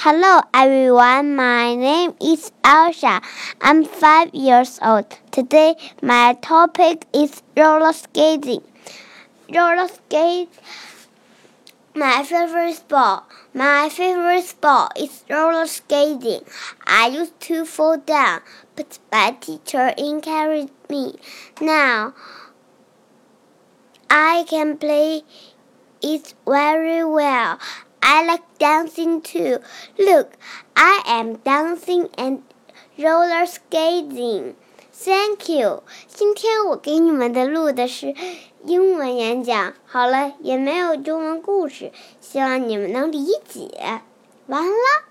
Hello everyone, my name is Elsa. I'm five years old. Today my topic is roller skating. Roller skate my favorite sport. My favorite sport is roller skating. I used to fall down, but my teacher encouraged me. Now I can play it very well. I like dancing too. Look, I am dancing and roller skating. Thank you. 今天我给你们的录的是英文演讲，好了，也没有中文故事，希望你们能理解。完了。